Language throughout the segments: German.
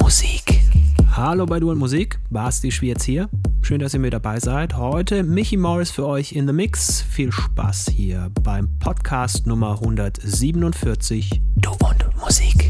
Musik. Hallo bei Du und Musik, Basti Schwierz hier. Schön, dass ihr mit dabei seid. Heute Michi Morris für euch in the Mix. Viel Spaß hier beim Podcast Nummer 147 Du und Musik.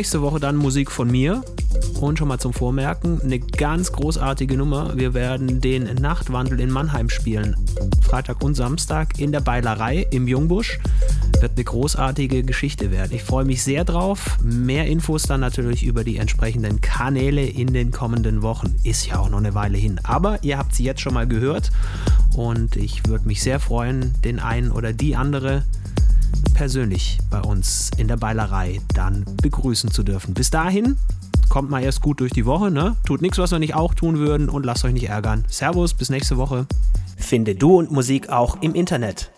Nächste Woche dann Musik von mir. Und schon mal zum Vormerken, eine ganz großartige Nummer. Wir werden den Nachtwandel in Mannheim spielen. Freitag und Samstag in der Beilerei im Jungbusch. Wird eine großartige Geschichte werden. Ich freue mich sehr drauf. Mehr Infos dann natürlich über die entsprechenden Kanäle in den kommenden Wochen. Ist ja auch noch eine Weile hin. Aber ihr habt sie jetzt schon mal gehört. Und ich würde mich sehr freuen, den einen oder die andere persönlich bei uns in der Beilerei dann begrüßen zu dürfen. Bis dahin, kommt mal erst gut durch die Woche, ne? Tut nichts, was wir nicht auch tun würden und lasst euch nicht ärgern. Servus, bis nächste Woche. Finde Du und Musik auch im Internet.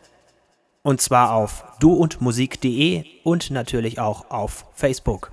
Und zwar auf duundmusik.de und natürlich auch auf Facebook.